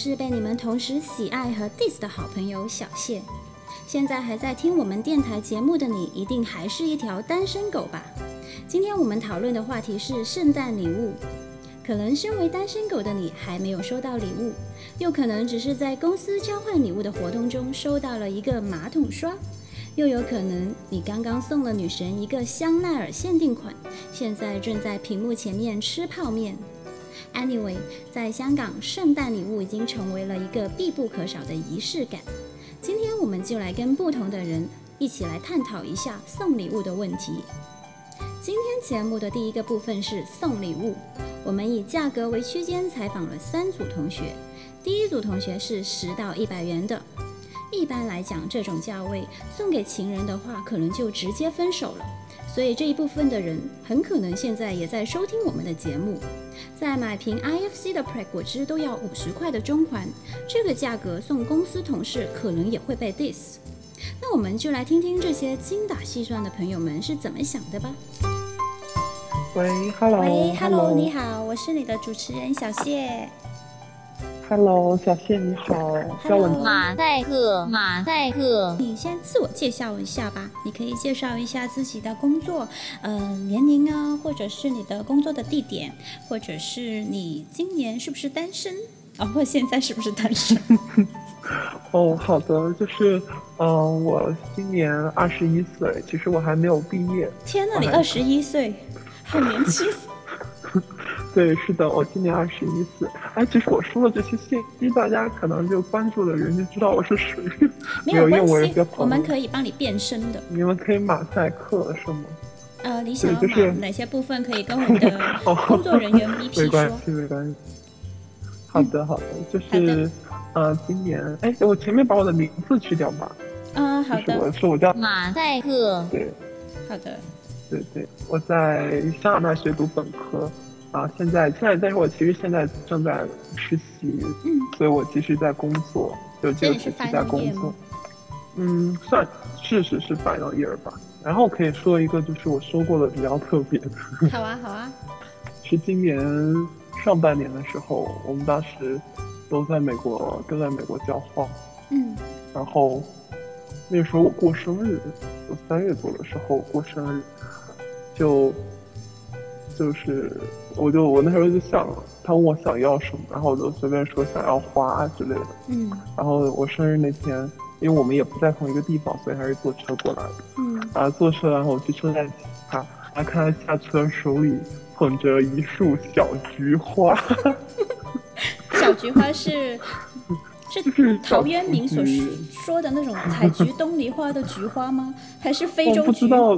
是平安夜，我是被你们同时喜爱和 diss 的好朋友小谢。现在还在听我们电台节目的你，一定还是一条单身狗吧？今天我们讨论的话题是圣诞礼物。可能身为单身狗的你还没有收到礼物，又可能只是在公司交换礼物的活动中收到了一个马桶刷。又有可能，你刚刚送了女神一个香奈儿限定款，现在正在屏幕前面吃泡面。Anyway，在香港，圣诞礼物已经成为了一个必不可少的仪式感。今天我们就来跟不同的人一起来探讨一下送礼物的问题。今天节目的第一个部分是送礼物，我们以价格为区间采访了三组同学。第一组同学是十到一百元的。一般来讲，这种价位送给情人的话，可能就直接分手了。所以这一部分的人很可能现在也在收听我们的节目。在买瓶 IFC 的 Pre 果汁都要五十块的中环，这个价格送公司同事可能也会被 diss。那我们就来听听这些精打细算的朋友们是怎么想的吧。喂，Hello，喂，Hello，你好，我是你的主持人小谢。Hello，小谢你好，叫我马赛克，马赛克。你先自我介绍一下吧，你可以介绍一下自己的工作，呃，年龄啊，或者是你的工作的地点，或者是你今年是不是单身，啊，或现在是不是单身？哦，好的，就是，嗯，我今年二十一岁，其实我还没有毕业。天呐，你二十一岁，好年轻。对，是的，我今年二十一岁。哎，其实我说的这些信息，大家可能就关注的人就知道我是谁。没有关系，我们可以帮你变身的。你们可以马赛克是吗？呃，你想要马哪些部分可以跟我们的 工作人员 VP 说？没关系，没关系。好的，好的，就是呃，今年哎，我前面把我的名字去掉吧。嗯，好的。我说我叫马赛克。对。好的。对对，我在香港大学读本科。啊，现在现在，但是我其实现在正在实习，嗯，所以我其实在工作，就就只是在工作，嗯，算事实是 final year 吧。然后可以说一个，就是我说过的比较特别的，好啊好啊，是今年上半年的时候，我们当时都在美国，都在美国交换，嗯，然后那时候我过生日，我三月多的时候过生日，就就是。我就我那时候就想，他问我想要什么，然后我就随便说想要花之类的。嗯。然后我生日那天，因为我们也不在同一个地方，所以还是坐车过来的。嗯。啊，坐车，然后我去车站接他，然后看他下车手里捧着一束小菊花。小菊花是 是陶渊明所说的那种采菊东篱花的菊花吗？还是非洲菊？不知道。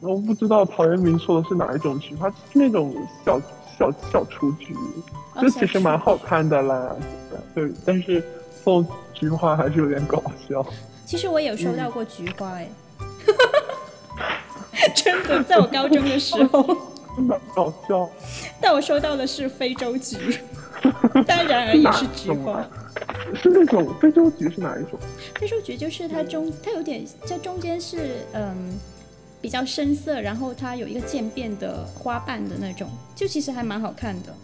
我不知道陶渊明说的是哪一种菊，它是那种小小小雏菊，就其实蛮好看的啦。对，但是送菊花还是有点搞笑。其实我有收到过菊花，哎，真的，在我高中的时候，蛮搞笑。但我收到的是非洲菊，当然而也是菊花。是那种非洲菊是哪一种？非洲菊就是它中，它有点在中间是嗯。比较深色，然后它有一个渐变的花瓣的那种，就其实还蛮好看的。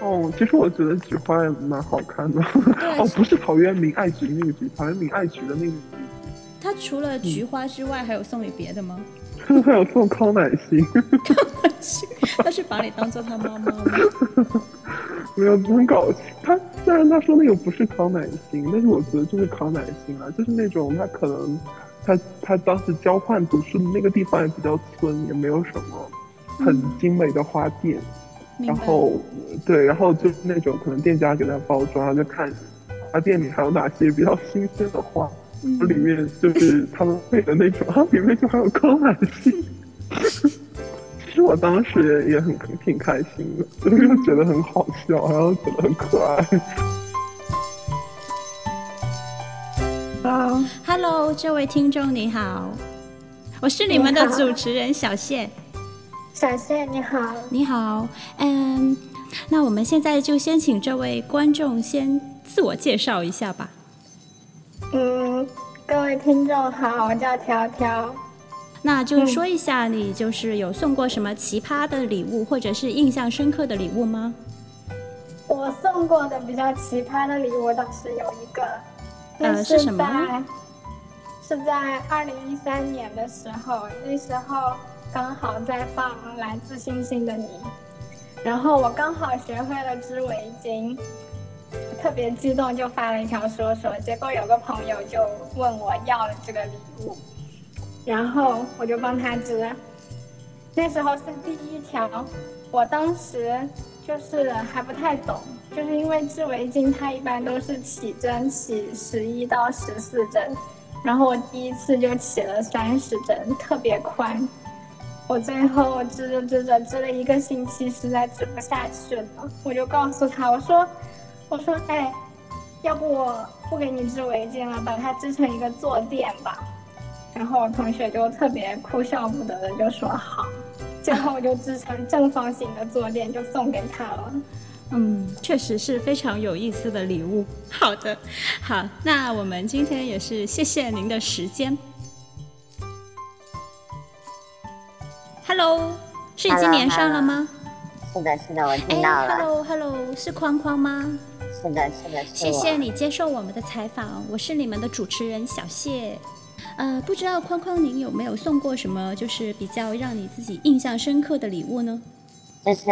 哦，其实我觉得菊花也蛮好看的。哦，不是陶渊明爱菊那个菊，陶渊明爱菊的那个菊。他除了菊花之外，还有送你别的吗？还有送康乃馨。康乃馨，他是把你当做他妈妈吗？没有，很搞笑。他虽然他说那个不是康乃馨，但是我觉得就是康乃馨啊，就是那种他可能。他他当时交换读书的那个地方也比较村，也没有什么很精美的花店，然后对，然后就是那种可能店家给他包装，就看花店里还有哪些比较新鲜的花，里面就是他们配的那种，啊，里面就还有康乃馨。其实我当时也很挺开心的，就是觉得很好笑，然后觉得很可爱。Hello，这位听众你好，我是你们的主持人小谢。小谢你好，你好，嗯，那我们现在就先请这位观众先自我介绍一下吧。嗯，各位听众好，我叫条条。那就说一下，你就是有送过什么奇葩的礼物，或者是印象深刻的礼物吗？我我送过的比较奇葩的礼物倒是有一个，呃是什么在是在二零一三年的时候，那时候刚好在放《来自星星的你》，然后我刚好学会了织围巾，特别激动就发了一条说说，结果有个朋友就问我要了这个礼物，然后我就帮他织。那时候是第一条，我当时就是还不太懂，就是因为织围巾它一般都是起针起十一到十四针，然后我第一次就起了三十针，特别宽。我最后织着织着织了一个星期，实在织不下去了，我就告诉他，我说，我说，哎，要不我不给你织围巾了，把它织成一个坐垫吧。然后我同学就特别哭笑不得的就说好，最后我就织成正方形的坐垫就送给他了。嗯，确实是非常有意思的礼物。好的，好，那我们今天也是谢谢您的时间。Hello，是已经连上了吗？是的，是的，我哎听到了。，Hello，Hello，是框框吗？是的，是的，是我。谢谢你接受我们的采访，我是你们的主持人小谢。呃，不知道框框您有没有送过什么就是比较让你自己印象深刻的礼物呢？就是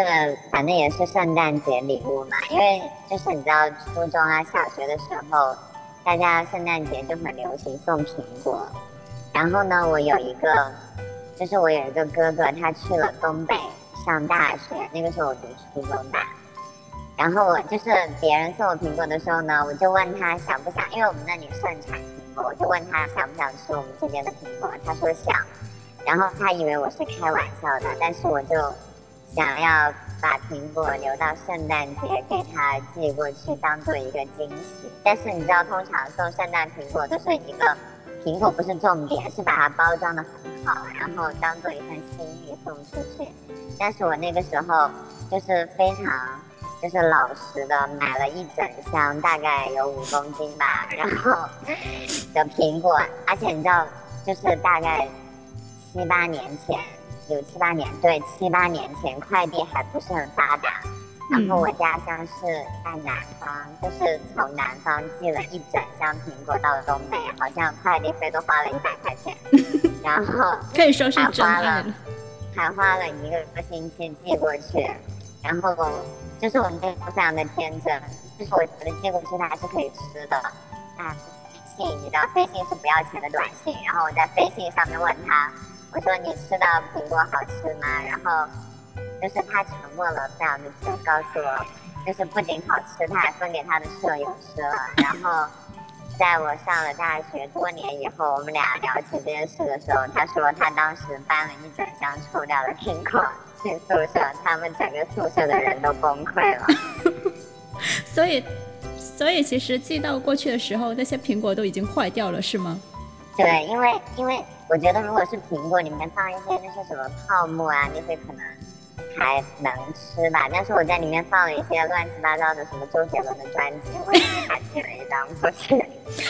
反正也是圣诞节礼物嘛，因为就是你知道初中啊、小学的时候，大家圣诞节就很流行送苹果。然后呢，我有一个，就是我有一个哥哥，他去了东北上大学，那个时候我读初中吧。然后我就是别人送我苹果的时候呢，我就问他想不想，因为我们那里盛产，我就问他想不想吃我们这边的苹果，他说想。然后他以为我是开玩笑的，但是我就想要把苹果留到圣诞节给他寄过去，当做一个惊喜。但是你知道，通常送圣诞苹果都是一个苹果不是重点，是把它包装的很好，然后当做一份心意送出去。但是我那个时候就是非常就是老实的买了一整箱，大概有五公斤吧，然后的苹果，而且你知道，就是大概七八年前，有七八年，对，七八年前快递还不是很发达。然后我家乡是在南方，就是从南方寄了一整箱苹果到东北，好像快递费都花了一百块钱，然后可以说是还花真爱了了。还花了一个星期寄过去，然后就是我们那个非常的天真，就是我觉得寄过去它还是可以吃的。啊，信你知道飞信是不要钱的短信，然后我在飞信上面问他，我说你吃到苹果好吃吗？然后就是他沉默了非常的久，告诉我就是不仅好吃，他还分给他的舍友吃了，然后。在我上了大学多年以后，我们俩聊起这件事的时候，他说他当时搬了一整箱臭掉的苹果去宿舍，他们整个宿舍的人都崩溃了。所以，所以其实寄到过去的时候，那些苹果都已经坏掉了，是吗？对，因为因为我觉得如果是苹果里面放一些那些什么泡沫啊，那些可能还能吃吧。但是我在里面放了一些乱七八糟的什么周杰伦的专辑，我也给他寄了一张过去。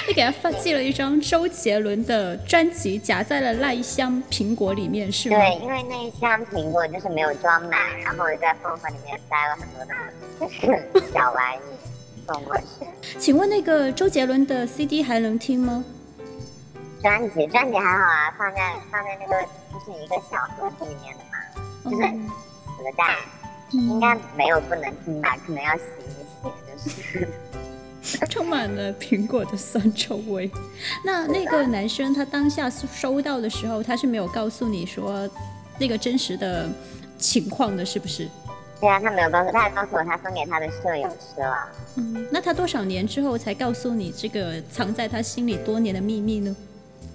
你给他发寄了一张周杰伦的专辑，夹在了那一箱苹果里面，是吗？对，因为那一箱苹果就是没有装满，然后我在缝缝里面塞了很多的，就是小玩意送过去。请问那个周杰伦的 CD 还能听吗？专辑专辑还好啊，放在放在那个就是一个小盒子里面的嘛，就是嗯磁带，应该没有不能听吧，可能要洗一洗，就是。充满了苹果的酸臭味。那那个男生他当下收到的时候，他是没有告诉你说那个真实的情况的，是不是？对啊，他没有告诉，他还告诉我他分给他的舍友吃了。嗯，那他多少年之后才告诉你这个藏在他心里多年的秘密呢？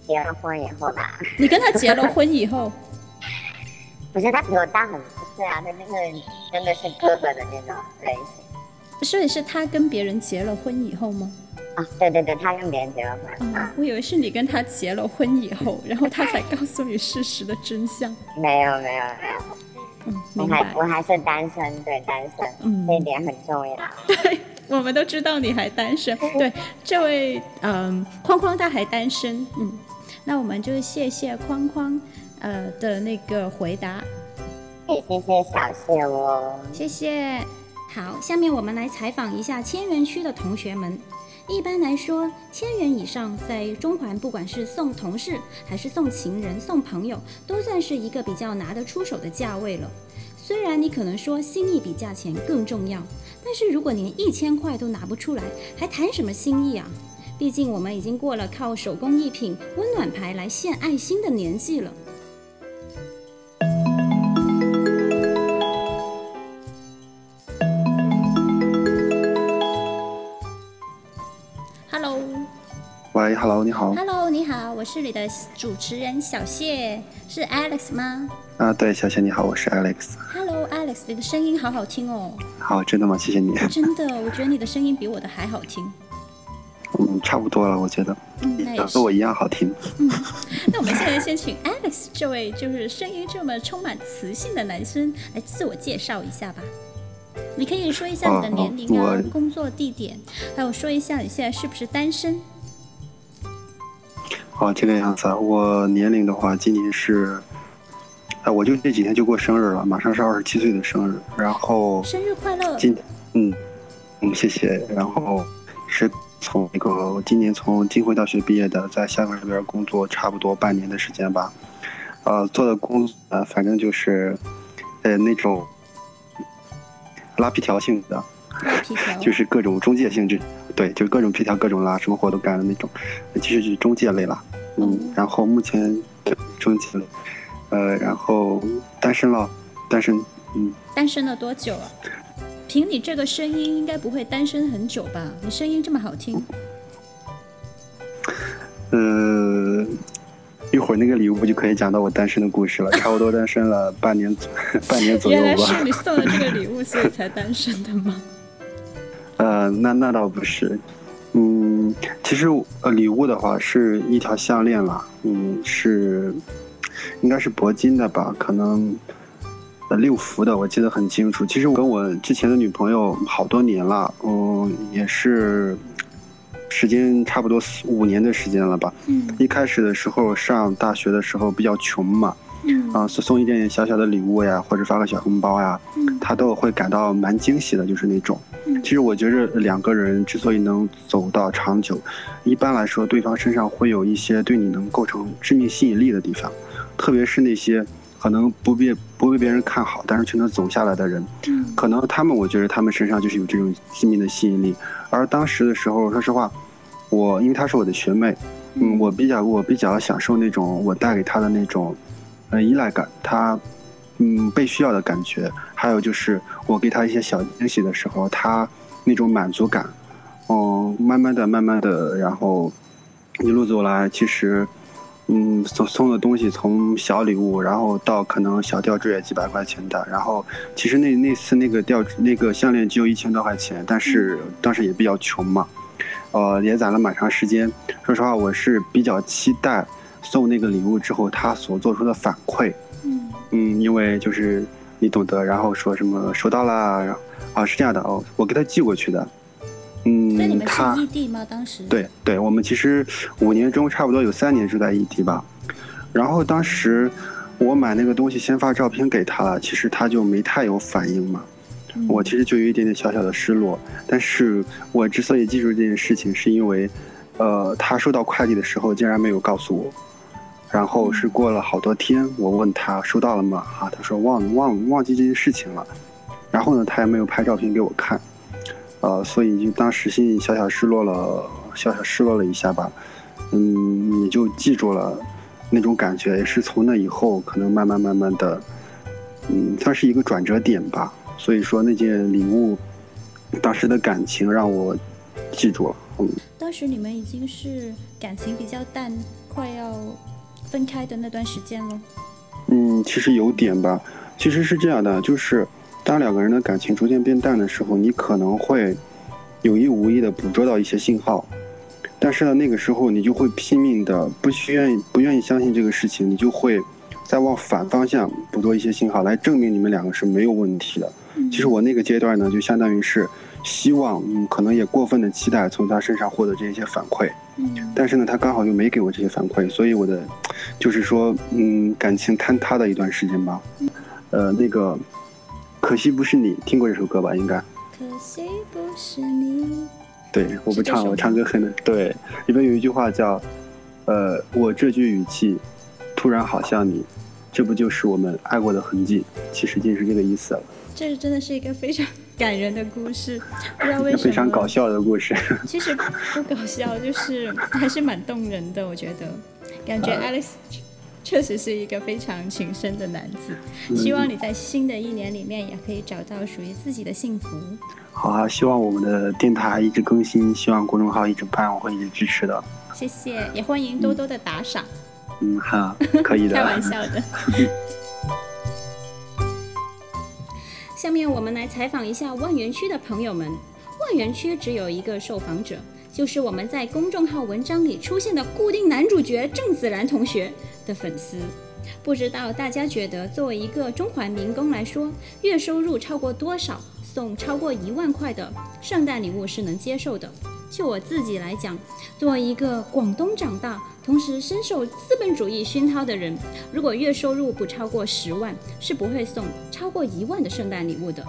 结了婚以后吧，你跟他结了婚以后，不是他比我大很多岁啊，他那个真的是哥哥的那种类型所以是他跟别人结了婚以后吗？啊。对对对，他跟别人结了婚哦啊，，我以为是你跟他结了婚以后，然后他才告诉你事实的真相。没有没有没有，嗯，我明白还我。还是单身，对单身，嗯这一点很重要。对，我们都知道你还单身。对，这位嗯框框他还单身，嗯，那我们就谢谢框框呃的那个回答，也谢谢小谢哦。谢谢。好，下面我们来采访一下千元区的同学们。一般来说，千元以上在中环，不管是送同事还是送情人、送朋友，都算是一个比较拿得出手的价位了。虽然你可能说心意比价钱更重要，但是如果连一千块都拿不出来，还谈什么心意啊？毕竟我们已经过了靠手工艺品、温暖牌来献爱心的年纪了。喂，Hello，你好。Hello，你好，我是你的主持人小谢，是 Alex 吗啊，对，小谢你好，我是 Alex。？Hello，Alex，你的声音好好听哦，好，真的吗？谢谢你。真的，我觉得你的声音比我的还好听。嗯，差不多了，我觉得，嗯，那也是和。我一样好听。嗯那我们现在先请 Alex 这位就是声音这么充满磁性的男生来自我介绍一下吧。你可以说一下你的年龄啊、工作地点，还有说一下你现在是不是单身。哦，这个样子啊，我年龄的话，今年是，啊，我就这几天就过生日了，马上是二十七岁的生日，然后生日快乐！今，嗯，嗯，谢谢。然后是从那个我今年从金汇大学毕业的，在厦门这边工作差不多半年的时间吧。呃，做的工作呃，反正就是，呃，那种拉皮条性质的，拉皮条。就是各种中介性质，对，就是各种皮条各种拉，什么活都干的那种，其实就是中介类啦。嗯，然后目前对中介类，呃，然后单身了，单身，嗯。单身了多久啊？凭你这个声音，应该不会单身很久吧？你声音这么好听，呃，一会儿那个礼物就可以讲到我单身的故事了，差不多单身了半年左 半年左右吧。原来是你送的这个礼物，所以才单身的吗？呃，那那倒不是，嗯，其实呃礼物的话是一条项链啦，嗯，是应该是铂金的吧，可能呃六福的，我记得很清楚。其实我跟我之前的女朋友好多年了，嗯，也是时间差不多四五年的时间了吧。嗯一开始的时候上大学的时候比较穷嘛，嗯啊，送送一点点小小的礼物呀，或者发个小红包呀，嗯她都会感到蛮惊喜的，就是那种。嗯其实我觉着两个人之所以能走到长久，一般来说，对方身上会有一些对你能构成致命吸引力的地方，特别是那些可能不被不被别人看好，但是却能走下来的人，嗯可能他们我觉得他们身上就是有这种致命的吸引力。而当时的时候，说实话，我因为她是我的学妹，嗯，我比较我比较享受那种我带给她的那种，呃，依赖感，他，嗯，被需要的感觉，还有就是我给他一些小惊喜的时候，他那种满足感，嗯，慢慢的、慢慢的，然后一路走来，其实，嗯，送送的东西从小礼物，然后到可能小吊坠几百块钱的，然后其实那那次那个吊那个项链只有一千多块钱，但是当时也比较穷嘛，呃，也攒了蛮长时间。说实话，我是比较期待送那个礼物之后他所做出的反馈，嗯嗯，因为就是你懂得，然后说什么收到啦，然后啊是这样的哦，我给他寄过去的，那你嗯，们异地吗？当时？对对，我们其实五年中差不多有三年住在异地吧。然后当时我买那个东西，先发照片给他了，其实他就没太有反应嘛。嗯我其实就有一点点小小的失落。但是我之所以记住这件事情，是因为，呃，他收到快递的时候竟然没有告诉我。然后是过了好多天，我问他收到了吗？啊，他说忘忘忘记这件事情了。然后呢，他也没有拍照片给我看。呃，所以就当时心里小小失落了，小小失落了一下吧，嗯，也就记住了那种感觉，也是从那以后，可能慢慢慢慢的，嗯，算是一个转折点吧。所以说那件礼物，当时的感情让我记住了，嗯，当时你们已经是感情比较淡，快要分开的那段时间了。嗯，其实有点吧。其实是这样的，就是当两个人的感情逐渐变淡的时候，你可能会有意无意的捕捉到一些信号，但是呢，那个时候你就会拼命的不需愿意不愿意相信这个事情，你就会再往反方向捕捉一些信号来证明你们两个是没有问题的。嗯其实我那个阶段呢，就相当于是希望，嗯，可能也过分的期待从他身上获得这些反馈。嗯但是呢，他刚好又没给我这些反馈，所以我的，就是说，嗯，感情坍塌的一段时间吧。呃，那个，可惜不是你，听过这首歌吧？应该。可惜不是你。对，我不唱，我唱歌很的。对，里边有一句话叫，呃，我这句语气，突然好像你，这不就是我们爱过的痕迹？其实就是这个意思了，这真的是一个非常感人的故事，不知道 为什么非常搞。笑的故事。其实不搞笑，就是还是蛮动人的，我觉得。感觉 Alex 确实是一个非常情深的男子。希望你在新的一年里面也可以找到属于自己的幸福。好啊，希望我们的电台一直更新，希望公众号一直办，我会一直支持的。谢谢，也欢迎多多的打赏。嗯，哈，可以的。开玩笑的。下面我们来采访一下万源区的朋友们。万源区只有一个受访者，就是我们在公众号文章里出现的固定男主角郑子然同学的粉丝。不知道大家觉得，作为一个中环民工来说，月收入超过多少，送超过一万块的圣诞礼物是能接受的？就我自己来讲，作为一个广东长大，同时深受资本主义熏陶的人，如果月收入不超过十万，是不会送超过一万的圣诞礼物的。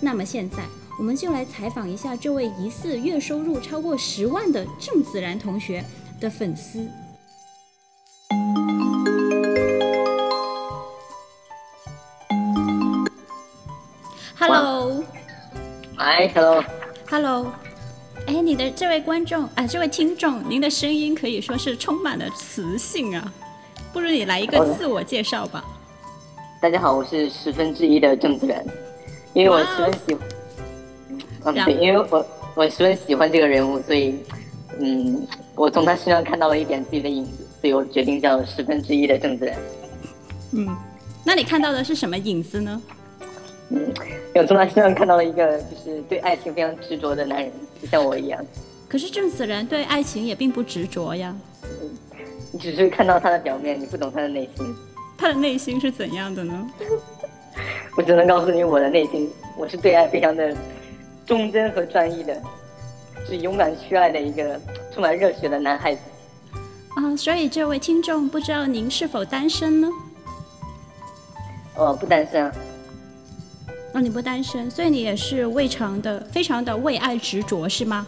那么现在，我们就来采访一下这位疑似月收入超过十万的郑子然同学的粉丝。Hello。嗨，Hello，Hello，哎，你的这位观众啊、这位听众，您的声音可以说是充满了磁性啊，不如你来一个自我介绍吧。大家好，我是十分之一的郑子然，因为我十分喜，嗯，然后对，因为我我十分喜欢这个人物，所以，嗯，我从他身上看到了一点自己的影子，所以我决定叫十分之一的郑子然。嗯，那你看到的是什么影子呢？嗯，我从他身上看到了一个就是对爱情非常执着的男人，就 像我一样。可是郑子然对爱情也并不执着呀，你 只是看到他的表面，你不懂他的内心。他的内心是怎样的呢？我只能告诉你我的内心，我是对爱非常的忠贞和专一的，是勇敢去爱的一个充满热血的男孩子。啊，所以这位听众不知道您是否单身呢？哦，不单身你不单身，所以你也是未尝的，非常的为爱执着，是吗？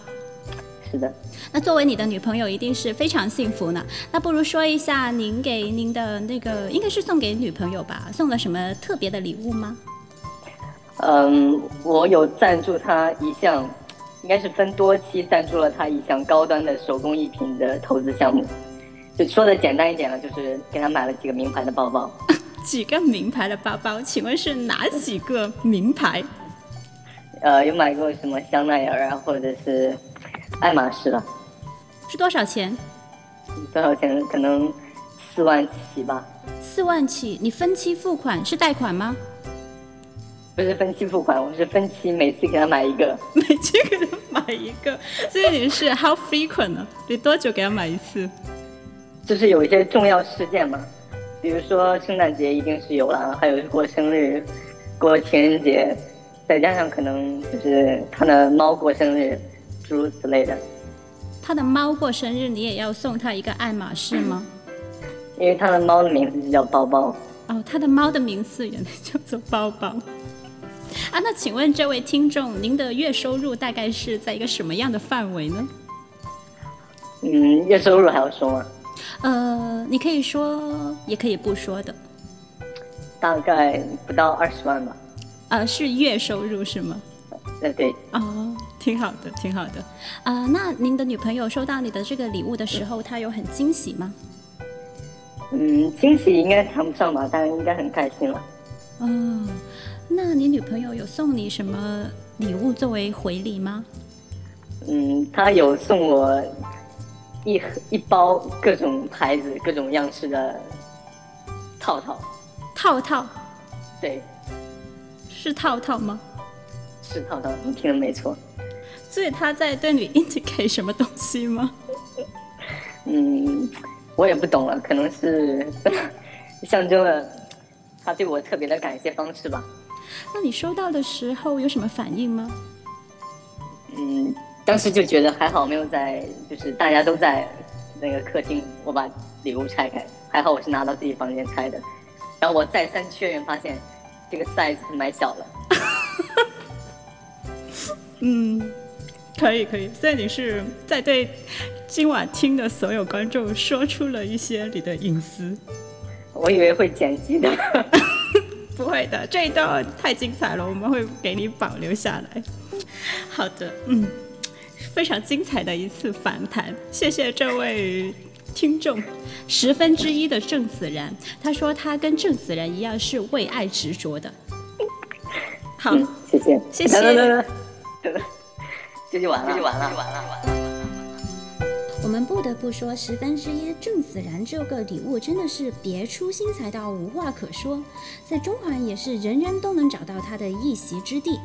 是的。那作为你的女朋友，一定是非常幸福呢。那不如说一下，您给您的那个，应该是送给女朋友吧？送了什么特别的礼物吗？嗯，我有赞助她一项，应该是分多期赞助了她一项高端的手工艺品的投资项目。就说的简单一点了，就是给她买了几个名牌的包包。几个名牌的包包，请问是哪几个名牌？呃，有买过什么香奈儿啊，或者是爱马仕的，是多少钱？多少钱？可能四万起吧，四万起，你分期付款是贷款吗？不是分期付款，我是分期每次给他买一个。每期给他买一个，所以你是 how frequent 呢？你多久给他买一次？就是有一些重要事件嘛，比如说圣诞节一定是有了，还有过生日、过情人节，再加上可能就是他的猫过生日，诸如此类的。他的猫过生日，你也要送他一个爱马仕吗？因为他的猫的名字就叫包包，哦，他的猫的名字原来叫做包包。啊，那请问这位听众，您的月收入大概是在一个什么样的范围呢？嗯，月收入还要说吗？呃，你可以说，也可以不说的。大概不到二十万吧。呃，是月收入是吗？对，对，哦，挺好的，挺好的。啊、那您的女朋友收到你的这个礼物的时候，她有很惊喜吗？嗯，惊喜应该谈不上吧，但是应该很开心了。哦，那你女朋友有送你什么礼物作为回礼吗？嗯，她有送我一盒一包各种牌子、各种样式的套套，套套对，是套套吗？是套套，你听的没错。所以他在对你 indicate 什么东西吗？嗯，我也不懂了，可能是 象征了他对我特别的感谢方式吧。那你收到的时候有什么反应吗？嗯，当时就觉得还好没有在，就是大家都在那个客厅，我把礼物拆开，还好我是拿到自己房间拆的。然后我再三确认，发现这个 size 买小了。嗯，可以可以。虽然你是在对今晚听的所有观众说出了一些你的隐私，我以为会剪辑的。不会的，这一段太精彩了，我们会给你保留下来。好的，嗯，非常精彩的一次访谈，谢谢这位听众十分之一的郑子然，他说他跟郑子然一样是为爱执着的。好，嗯，谢谢，谢谢等等等等等等，这就完了，这就完了，完了，完了。我们不得不说，十分之一郑子然这个礼物真的是别出心裁到无话可说，在中环也是人人都能找到他的一席之地。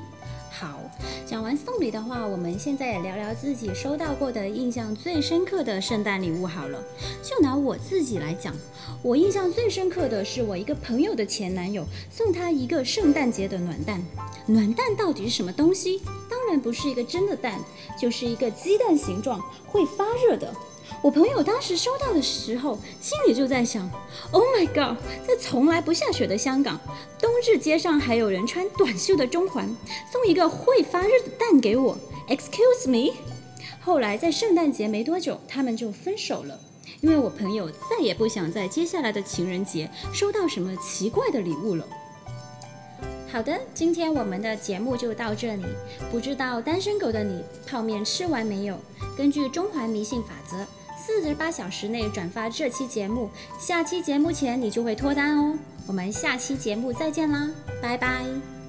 好，讲完送礼的话，我们现在也聊聊自己收到过的印象最深刻的圣诞礼物好了。就拿我自己来讲，我印象最深刻的是我一个朋友的前男友送他一个圣诞节的暖蛋。暖蛋到底是什么东西？当然不是一个真的蛋，就是一个鸡蛋形状会发热的。我朋友当时收到的时候，心里就在想：“Oh my god，在从来不下雪的香港，冬日街上还有人穿短袖的中环，送一个会发热的蛋给我？Excuse me？” 后来在圣诞节没多久，他们就分手了，因为我朋友再也不想在接下来的情人节收到什么奇怪的礼物了。好的，今天我们的节目就到这里。不知道单身狗的你泡面吃完没有？根据中环迷信法则，四十八小时内转发这期节目，下期节目前你就会脱单哦。我们下期节目再见啦，拜拜。